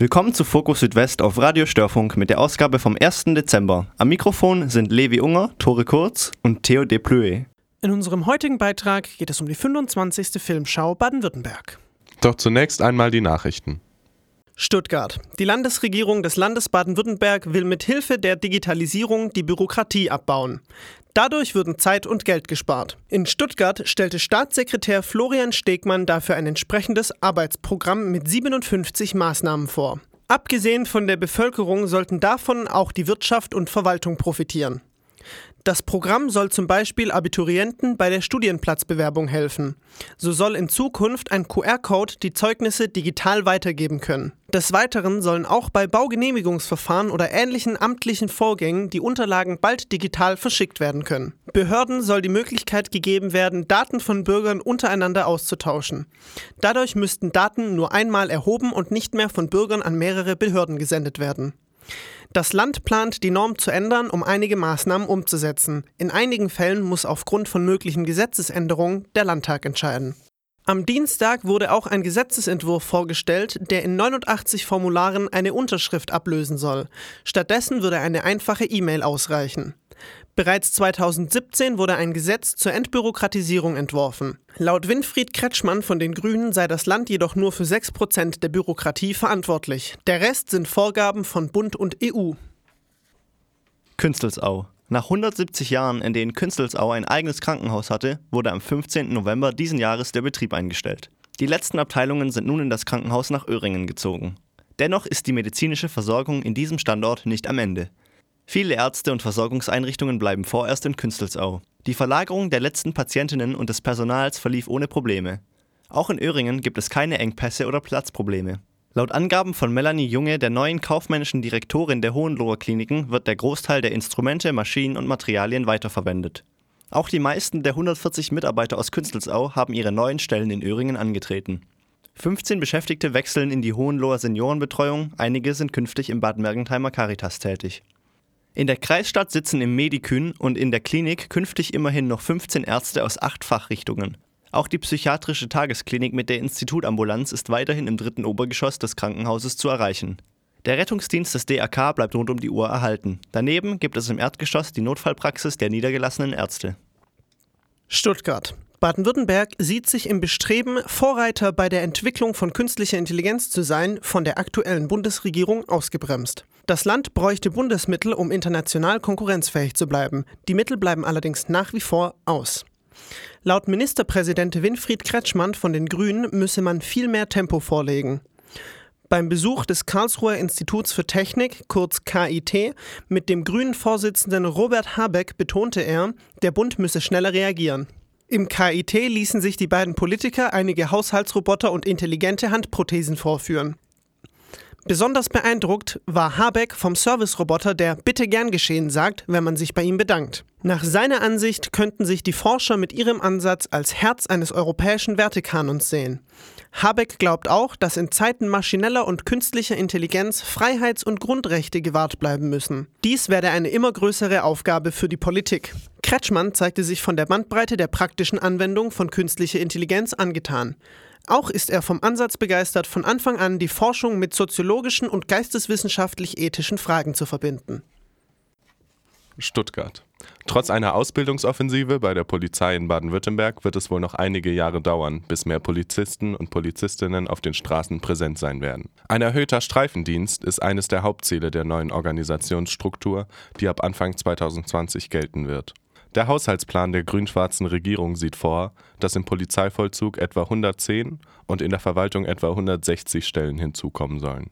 Willkommen zu Fokus Südwest auf Radio Störfunk mit der Ausgabe vom 1. Dezember. Am Mikrofon sind Levi Unger, Tore Kurz und Theo Deplue. In unserem heutigen Beitrag geht es um die 25. Filmschau Baden-Württemberg. Doch zunächst einmal die Nachrichten. Stuttgart. Die Landesregierung des Landes Baden-Württemberg will mit Hilfe der Digitalisierung die Bürokratie abbauen. Dadurch würden Zeit und Geld gespart. In Stuttgart stellte Staatssekretär Florian Stegmann dafür ein entsprechendes Arbeitsprogramm mit 57 Maßnahmen vor. Abgesehen von der Bevölkerung sollten davon auch die Wirtschaft und Verwaltung profitieren. Das Programm soll zum Beispiel Abiturienten bei der Studienplatzbewerbung helfen. So soll in Zukunft ein QR-Code die Zeugnisse digital weitergeben können. Des Weiteren sollen auch bei Baugenehmigungsverfahren oder ähnlichen amtlichen Vorgängen die Unterlagen bald digital verschickt werden können. Behörden soll die Möglichkeit gegeben werden, Daten von Bürgern untereinander auszutauschen. Dadurch müssten Daten nur einmal erhoben und nicht mehr von Bürgern an mehrere Behörden gesendet werden. Das Land plant, die Norm zu ändern, um einige Maßnahmen umzusetzen. In einigen Fällen muss aufgrund von möglichen Gesetzesänderungen der Landtag entscheiden. Am Dienstag wurde auch ein Gesetzesentwurf vorgestellt, der in 89 Formularen eine Unterschrift ablösen soll. Stattdessen würde eine einfache E-Mail ausreichen. Bereits 2017 wurde ein Gesetz zur Entbürokratisierung entworfen. Laut Winfried Kretschmann von den Grünen sei das Land jedoch nur für 6% der Bürokratie verantwortlich. Der Rest sind Vorgaben von Bund und EU. Künstelsau. Nach 170 Jahren, in denen Künstelsau ein eigenes Krankenhaus hatte, wurde am 15. November diesen Jahres der Betrieb eingestellt. Die letzten Abteilungen sind nun in das Krankenhaus nach Öhringen gezogen. Dennoch ist die medizinische Versorgung in diesem Standort nicht am Ende. Viele Ärzte und Versorgungseinrichtungen bleiben vorerst in Künstelsau. Die Verlagerung der letzten Patientinnen und des Personals verlief ohne Probleme. Auch in Öhringen gibt es keine Engpässe oder Platzprobleme. Laut Angaben von Melanie Junge, der neuen kaufmännischen Direktorin der Hohenloher Kliniken, wird der Großteil der Instrumente, Maschinen und Materialien weiterverwendet. Auch die meisten der 140 Mitarbeiter aus Künstelsau haben ihre neuen Stellen in Öhringen angetreten. 15 Beschäftigte wechseln in die Hohenloher Seniorenbetreuung, einige sind künftig im Bad Mergentheimer Caritas tätig. In der Kreisstadt sitzen im Medikün und in der Klinik künftig immerhin noch 15 Ärzte aus acht Fachrichtungen. Auch die psychiatrische Tagesklinik mit der Institutambulanz ist weiterhin im dritten Obergeschoss des Krankenhauses zu erreichen. Der Rettungsdienst des DRK bleibt rund um die Uhr erhalten. Daneben gibt es im Erdgeschoss die Notfallpraxis der niedergelassenen Ärzte. Stuttgart. Baden-Württemberg sieht sich im Bestreben, Vorreiter bei der Entwicklung von künstlicher Intelligenz zu sein, von der aktuellen Bundesregierung ausgebremst. Das Land bräuchte Bundesmittel, um international konkurrenzfähig zu bleiben. Die Mittel bleiben allerdings nach wie vor aus. Laut Ministerpräsident Winfried Kretschmann von den Grünen müsse man viel mehr Tempo vorlegen. Beim Besuch des Karlsruher Instituts für Technik, kurz KIT, mit dem grünen Vorsitzenden Robert Habeck betonte er, der Bund müsse schneller reagieren. Im KIT ließen sich die beiden Politiker einige Haushaltsroboter und intelligente Handprothesen vorführen. Besonders beeindruckt war Habeck vom Service-Roboter, der Bitte gern geschehen sagt, wenn man sich bei ihm bedankt. Nach seiner Ansicht könnten sich die Forscher mit ihrem Ansatz als Herz eines europäischen Wertekanons sehen. Habeck glaubt auch, dass in Zeiten maschineller und künstlicher Intelligenz Freiheits- und Grundrechte gewahrt bleiben müssen. Dies werde eine immer größere Aufgabe für die Politik. Kretschmann zeigte sich von der Bandbreite der praktischen Anwendung von künstlicher Intelligenz angetan. Auch ist er vom Ansatz begeistert, von Anfang an die Forschung mit soziologischen und geisteswissenschaftlich-ethischen Fragen zu verbinden. Stuttgart. Trotz einer Ausbildungsoffensive bei der Polizei in Baden-Württemberg wird es wohl noch einige Jahre dauern, bis mehr Polizisten und Polizistinnen auf den Straßen präsent sein werden. Ein erhöhter Streifendienst ist eines der Hauptziele der neuen Organisationsstruktur, die ab Anfang 2020 gelten wird. Der Haushaltsplan der grün-schwarzen Regierung sieht vor, dass im Polizeivollzug etwa 110 und in der Verwaltung etwa 160 Stellen hinzukommen sollen.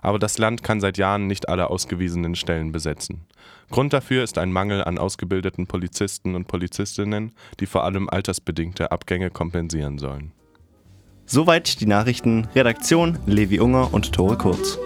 Aber das Land kann seit Jahren nicht alle ausgewiesenen Stellen besetzen. Grund dafür ist ein Mangel an ausgebildeten Polizisten und Polizistinnen, die vor allem altersbedingte Abgänge kompensieren sollen. Soweit die Nachrichten. Redaktion Levi Unger und Tore Kurz.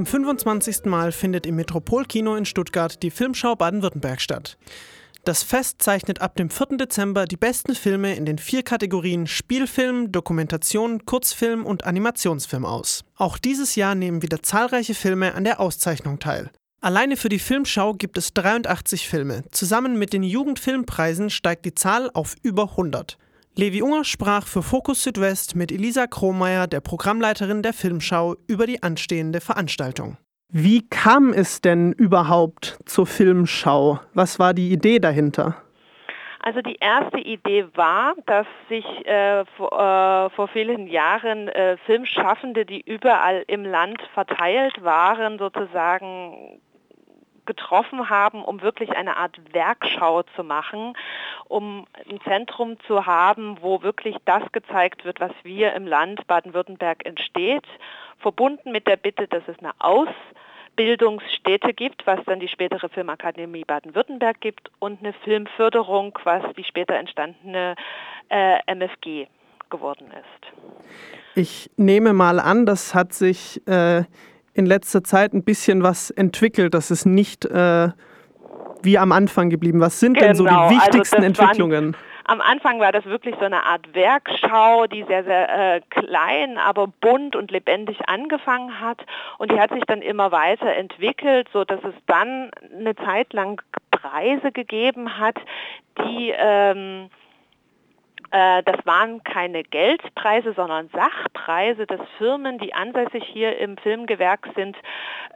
Zum 25. Mal findet im Metropolkino in Stuttgart die Filmschau Baden-Württemberg statt. Das Fest zeichnet ab dem 4. Dezember die besten Filme in den vier Kategorien Spielfilm, Dokumentation, Kurzfilm und Animationsfilm aus. Auch dieses Jahr nehmen wieder zahlreiche Filme an der Auszeichnung teil. Alleine für die Filmschau gibt es 83 Filme. Zusammen mit den Jugendfilmpreisen steigt die Zahl auf über 100. Levi Unger sprach für Fokus Südwest mit Elisa Krohmeier, der Programmleiterin der Filmschau, über die anstehende Veranstaltung. Wie kam es denn überhaupt zur Filmschau? Was war die Idee dahinter? Also die erste Idee war, dass sich äh, vor, äh, vor, vielen Jahren äh, Filmschaffende, die überall im Land verteilt waren, sozusagen getroffen haben, um wirklich eine Art Werkschau zu machen, um ein Zentrum zu haben, wo wirklich das gezeigt wird, was wir im Land Baden-Württemberg entsteht, verbunden mit der Bitte, dass es eine Ausbildungsstätte gibt, was dann die spätere Filmakademie Baden-Württemberg gibt und eine Filmförderung, was die später entstandene äh, MFG geworden ist. Ich nehme mal an, das hat sich äh, in letzter Zeit ein bisschen was entwickelt. Das ist nicht äh, wie am Anfang geblieben. Was sind genau, denn so die genau, also wichtigsten also Entwicklungen? am Anfang war das wirklich so eine Art Werkschau, die sehr, sehr äh, klein, aber bunt und lebendig angefangen hat. Und die hat sich dann immer weiter entwickelt, so dass es dann eine Zeit lang Preise gegeben hat, die ähm, äh, das waren keine Geldpreise, sondern Sachpreise, dass Firmen, die ansässig hier im Filmgewerk sind,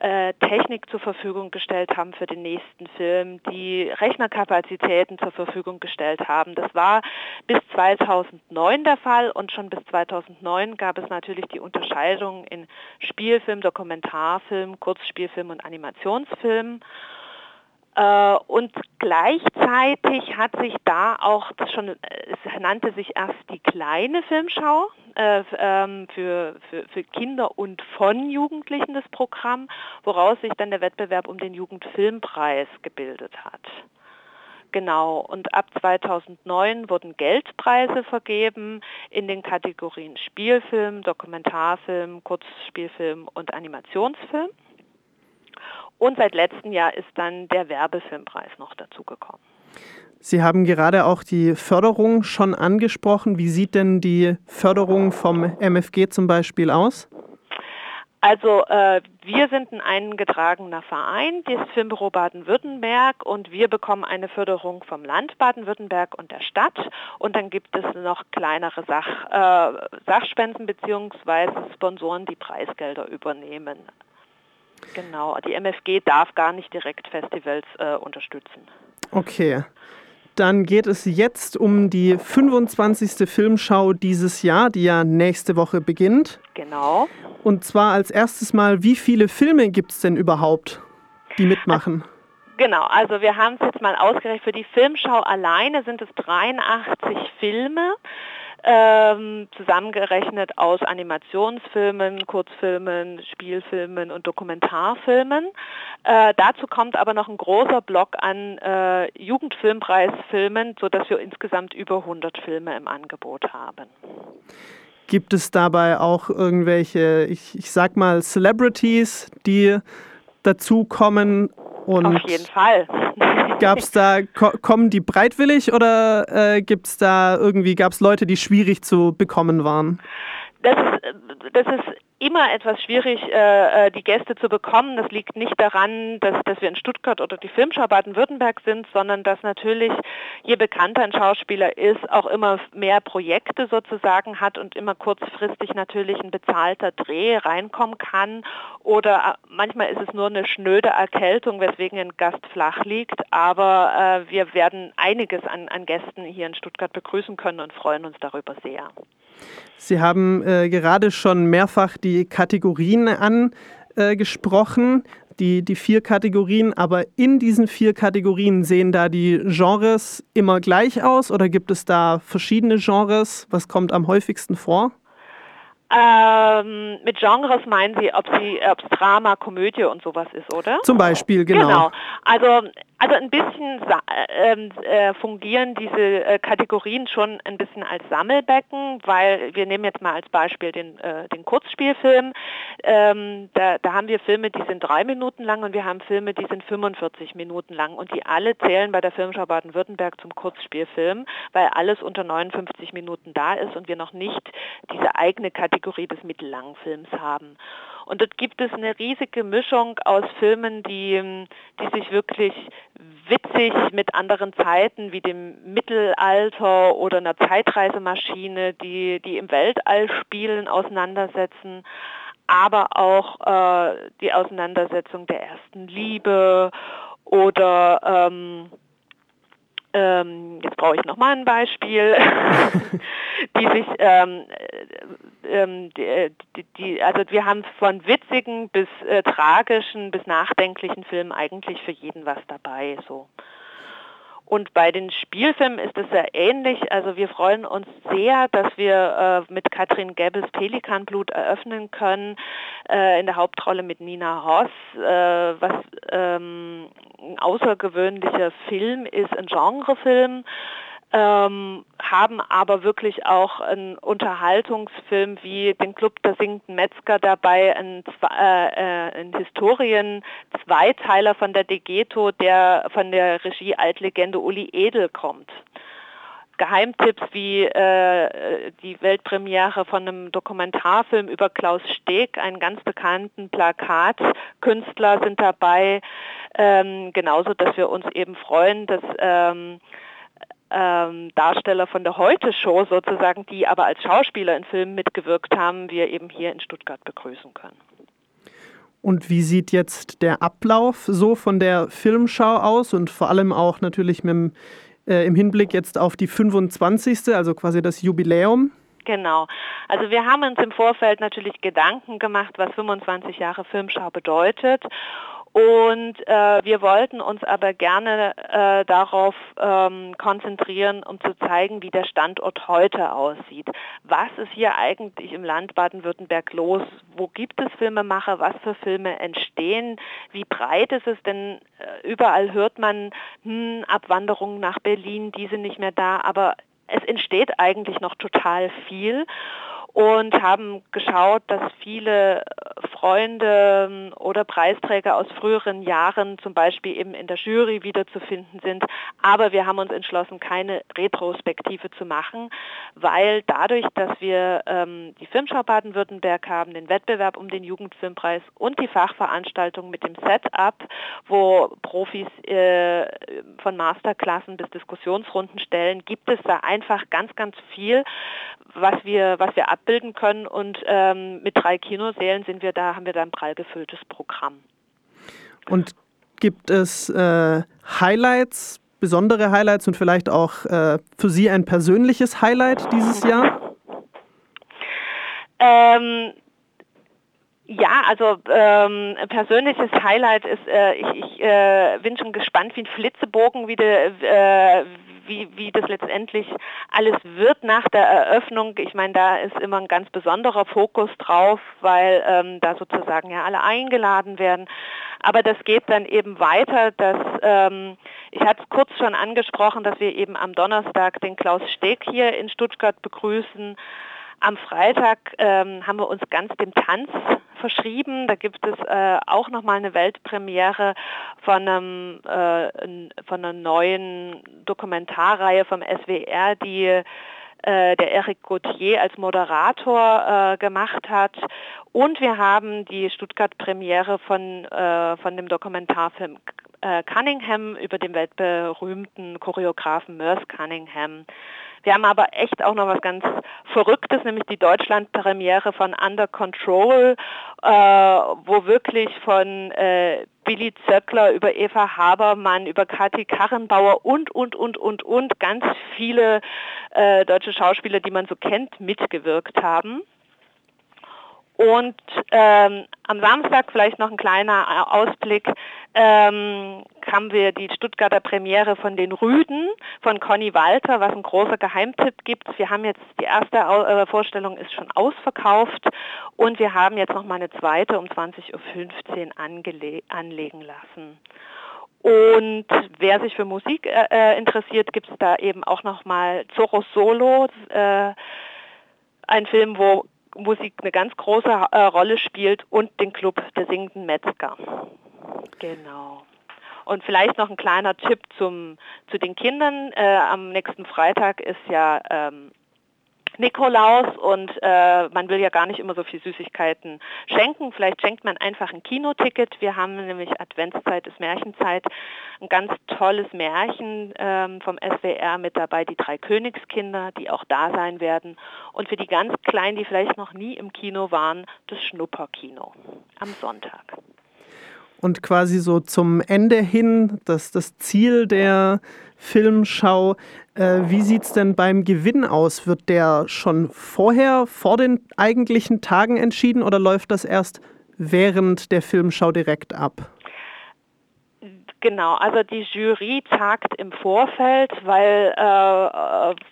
äh, Technik zur Verfügung gestellt haben für den nächsten Film, die Rechnerkapazitäten zur Verfügung gestellt haben. Das war bis 2009 der Fall und schon bis 2009 gab es natürlich die Unterscheidung in Spielfilm, Dokumentarfilm, Kurzspielfilm und Animationsfilm. Äh, und gleichzeitig hat sich da auch, schon, es nannte sich erst die kleine Filmschau äh, ähm, für, für, für Kinder und von Jugendlichen das Programm, woraus sich dann der Wettbewerb um den Jugendfilmpreis gebildet hat. Genau, und ab 2009 wurden Geldpreise vergeben in den Kategorien Spielfilm, Dokumentarfilm, Kurzspielfilm und Animationsfilm. Und seit letztem Jahr ist dann der Werbefilmpreis noch dazugekommen. Sie haben gerade auch die Förderung schon angesprochen. Wie sieht denn die Förderung vom MFG zum Beispiel aus? Also äh, wir sind ein eingetragener Verein, das Filmbüro Baden-Württemberg und wir bekommen eine Förderung vom Land Baden-Württemberg und der Stadt und dann gibt es noch kleinere Sach, äh, Sachspenden bzw. Sponsoren, die Preisgelder übernehmen. Genau, die MFG darf gar nicht direkt Festivals äh, unterstützen. Okay. Dann geht es jetzt um die 25. Filmschau dieses Jahr, die ja nächste Woche beginnt. Genau. Und zwar als erstes Mal, wie viele Filme gibt es denn überhaupt, die mitmachen? Genau, also wir haben es jetzt mal ausgerechnet. Für die Filmschau alleine sind es 83 Filme ähm, zusammengerechnet aus Animationsfilmen, Kurzfilmen, Spielfilmen und Dokumentarfilmen. Äh, dazu kommt aber noch ein großer Block an äh, Jugendfilmpreisfilmen, sodass wir insgesamt über 100 Filme im Angebot haben. Gibt es dabei auch irgendwelche, ich, ich sag mal, Celebrities, die dazu kommen und Auf jeden Fall. Gab es da, ko kommen die breitwillig oder äh, gibt es da irgendwie, gab es Leute, die schwierig zu bekommen waren? Das ist, das ist immer etwas schwierig, äh, äh, die Gäste zu bekommen. Das liegt nicht daran, dass, dass wir in Stuttgart oder die Filmschau Baden-Württemberg sind, sondern dass natürlich, je bekannter ein Schauspieler ist, auch immer mehr Projekte sozusagen hat und immer kurzfristig natürlich ein bezahlter Dreh reinkommen kann. Oder äh, manchmal ist es nur eine schnöde Erkältung, weswegen ein Gast flach liegt. Aber wir werden einiges an, an Gästen hier in Stuttgart begrüßen können und freuen uns darüber sehr. Sie haben äh, gerade schon mehrfach die Kategorien angesprochen, äh, die, die vier Kategorien, aber in diesen vier Kategorien sehen da die Genres immer gleich aus oder gibt es da verschiedene Genres? Was kommt am häufigsten vor? Ähm, mit Genres meinen Sie, ob Sie, ob es Drama, Komödie und sowas ist, oder? Zum Beispiel, genau. Genau. Also, also ein bisschen äh, äh, fungieren diese äh, Kategorien schon ein bisschen als Sammelbecken, weil wir nehmen jetzt mal als Beispiel den, äh, den Kurzspielfilm. Ähm, da, da haben wir Filme, die sind drei Minuten lang und wir haben Filme, die sind 45 Minuten lang und die alle zählen bei der Filmschau Baden-Württemberg zum Kurzspielfilm, weil alles unter 59 Minuten da ist und wir noch nicht diese eigene Kategorie des Mittellangfilms haben. Und dort gibt es eine riesige Mischung aus Filmen, die, die sich wirklich witzig mit anderen Zeiten wie dem Mittelalter oder einer Zeitreisemaschine, die, die im Weltall spielen, auseinandersetzen aber auch äh, die Auseinandersetzung der ersten Liebe oder ähm, ähm, jetzt brauche ich nochmal ein Beispiel, die sich, ähm, äh, ähm, die, die, die, also wir haben von witzigen bis äh, tragischen bis nachdenklichen Filmen eigentlich für jeden was dabei, so. Und bei den Spielfilmen ist es sehr ähnlich. Also wir freuen uns sehr, dass wir äh, mit Katrin Gebbels Pelikanblut eröffnen können, äh, in der Hauptrolle mit Nina Hoss, äh, was ähm, ein außergewöhnlicher Film ist, ein Genrefilm ähm, haben aber wirklich auch einen Unterhaltungsfilm wie den Club der singenden Metzger dabei, ein, äh, äh, ein Historien-Zweiteiler von der Degeto, der von der Regie Altlegende Uli Edel kommt. Geheimtipps wie äh, die Weltpremiere von einem Dokumentarfilm über Klaus Steg, einen ganz bekannten Plakatkünstler sind dabei. Ähm, genauso, dass wir uns eben freuen, dass ähm, ähm, Darsteller von der Heute-Show sozusagen, die aber als Schauspieler in Filmen mitgewirkt haben, wir eben hier in Stuttgart begrüßen können. Und wie sieht jetzt der Ablauf so von der Filmschau aus und vor allem auch natürlich mit dem, äh, im Hinblick jetzt auf die 25., also quasi das Jubiläum? Genau. Also wir haben uns im Vorfeld natürlich Gedanken gemacht, was 25 Jahre Filmschau bedeutet und äh, wir wollten uns aber gerne äh, darauf ähm, konzentrieren, um zu zeigen, wie der Standort heute aussieht. Was ist hier eigentlich im Land Baden-Württemberg los? Wo gibt es Filmemacher? Was für Filme entstehen? Wie breit ist es denn? Äh, überall hört man hm, Abwanderungen nach Berlin, die sind nicht mehr da, aber es entsteht eigentlich noch total viel und haben geschaut, dass viele Freunde ähm, oder Preisträger aus früheren Jahren zum Beispiel eben in der Jury wiederzufinden sind. Aber wir haben uns entschlossen, keine Retrospektive zu machen, weil dadurch, dass wir ähm, die Filmschau Baden-Württemberg haben, den Wettbewerb um den Jugendfilmpreis und die Fachveranstaltung mit dem Setup, wo Profis äh, von Masterklassen bis Diskussionsrunden stellen, gibt es da einfach ganz, ganz viel, was wir, was wir abbilden können. Und ähm, mit drei Kinosälen sind wir da, haben wir da ein prall gefülltes Programm. Und gibt es äh, Highlights, besondere Highlights und vielleicht auch äh, für Sie ein persönliches Highlight dieses Jahr? Ähm, ja, also ähm, persönliches Highlight ist, äh, ich, ich äh, bin schon gespannt wie ein Flitzebogen, wie, de, äh, wie, wie das letztendlich alles wird nach der Eröffnung. Ich meine, da ist immer ein ganz besonderer Fokus drauf, weil ähm, da sozusagen ja alle eingeladen werden. Aber das geht dann eben weiter, dass ähm, ich hatte es kurz schon angesprochen, dass wir eben am Donnerstag den Klaus Steg hier in Stuttgart begrüßen. Am Freitag ähm, haben wir uns ganz dem Tanz verschrieben. Da gibt es äh, auch nochmal eine Weltpremiere von, einem, äh, von einer neuen Dokumentarreihe vom SWR, die äh, der Eric Gauthier als Moderator äh, gemacht hat. Und wir haben die Stuttgart-Premiere von, äh, von dem Dokumentarfilm äh, Cunningham über den weltberühmten Choreografen Merce Cunningham. Wir haben aber echt auch noch was ganz Verrücktes, nämlich die Deutschland-Premiere von Under Control, äh, wo wirklich von äh, Billy Zöckler über Eva Habermann, über Kathi Karrenbauer und, und, und, und, und ganz viele äh, deutsche Schauspieler, die man so kennt, mitgewirkt haben. Und ähm, am Samstag vielleicht noch ein kleiner Ausblick. Ähm, haben wir die Stuttgarter Premiere von den Rüden von Conny Walter, was ein großer Geheimtipp gibt. Wir haben jetzt die erste äh, Vorstellung ist schon ausverkauft und wir haben jetzt noch mal eine zweite um 20.15 Uhr anlegen lassen. Und wer sich für Musik äh, äh interessiert, gibt es da eben auch noch mal Zorro Solo, äh, ein Film, wo Musik eine ganz große äh, Rolle spielt und den Club der singenden Metzger. Genau. Und vielleicht noch ein kleiner Tipp zum, zu den Kindern. Äh, am nächsten Freitag ist ja ähm, Nikolaus und äh, man will ja gar nicht immer so viel Süßigkeiten schenken. Vielleicht schenkt man einfach ein Kinoticket. Wir haben nämlich Adventszeit ist Märchenzeit, ein ganz tolles Märchen ähm, vom SWR mit dabei, die drei Königskinder, die auch da sein werden. Und für die ganz Kleinen, die vielleicht noch nie im Kino waren, das Schnupperkino am Sonntag und quasi so zum Ende hin das, das Ziel der Filmschau. Äh, wie sieht es denn beim Gewinn aus? Wird der schon vorher, vor den eigentlichen Tagen entschieden oder läuft das erst während der Filmschau direkt ab? Genau, also die Jury tagt im Vorfeld, weil, äh,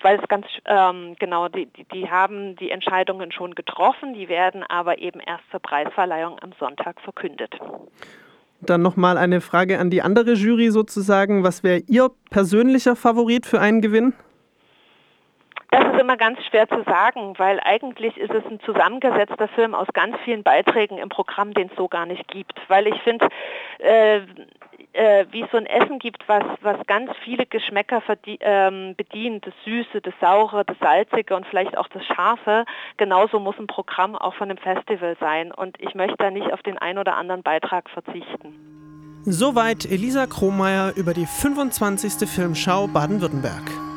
weil es ganz ähm, genau, die, die, die haben die Entscheidungen schon getroffen, die werden aber eben erst zur Preisverleihung am Sonntag verkündet. Dann nochmal eine Frage an die andere Jury sozusagen. Was wäre Ihr persönlicher Favorit für einen Gewinn? Das ist immer ganz schwer zu sagen, weil eigentlich ist es ein zusammengesetzter Film aus ganz vielen Beiträgen im Programm, den es so gar nicht gibt. Weil ich finde, äh, äh, wie es so ein Essen gibt, was, was ganz viele Geschmäcker ähm, bedient, das Süße, das Saure, das Salzige und vielleicht auch das Scharfe, genauso muss ein Programm auch von einem Festival sein. Und ich möchte da nicht auf den einen oder anderen Beitrag verzichten. Soweit Elisa Krohmeier über die 25. Filmschau Baden-Württemberg.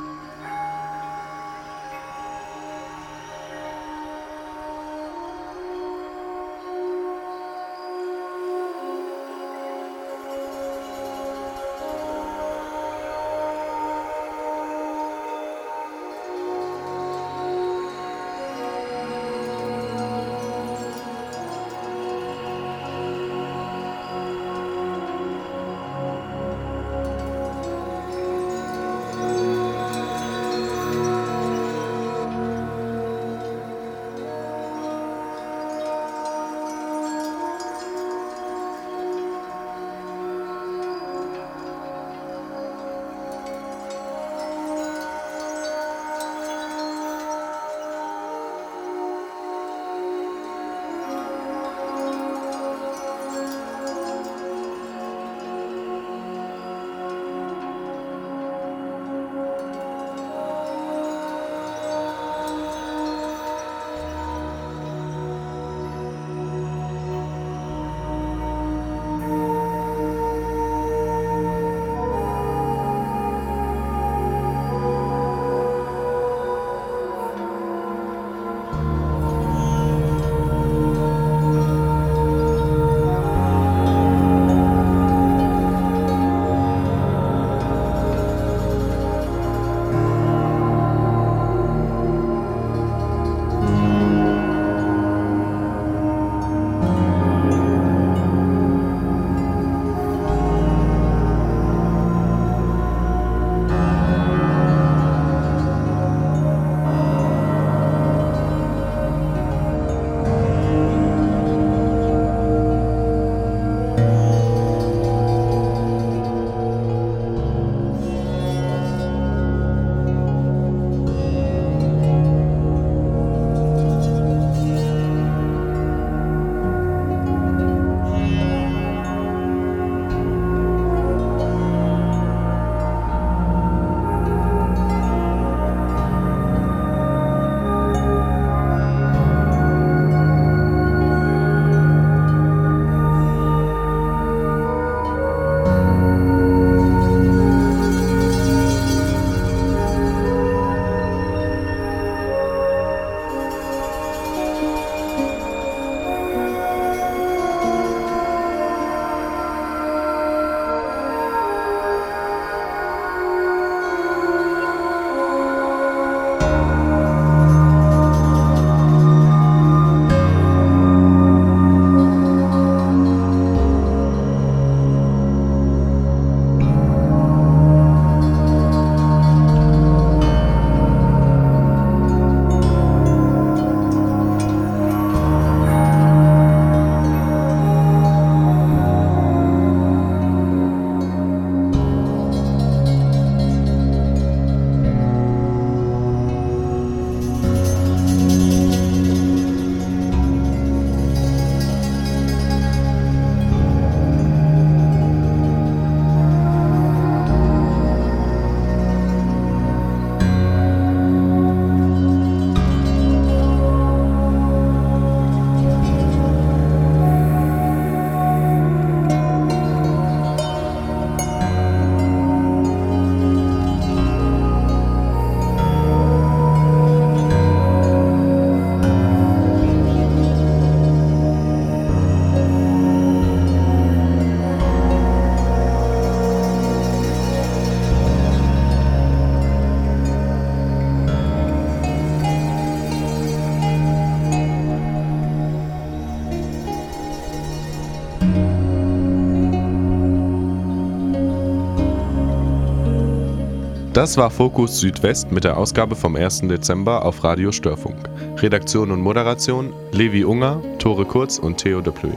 Das war Fokus Südwest mit der Ausgabe vom 1. Dezember auf Radio Störfunk. Redaktion und Moderation Levi Unger, Tore Kurz und Theo de Plö.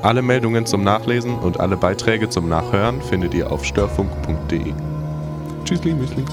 Alle Meldungen zum Nachlesen und alle Beiträge zum Nachhören findet ihr auf störfunk.de. Tschüssli, Müsli.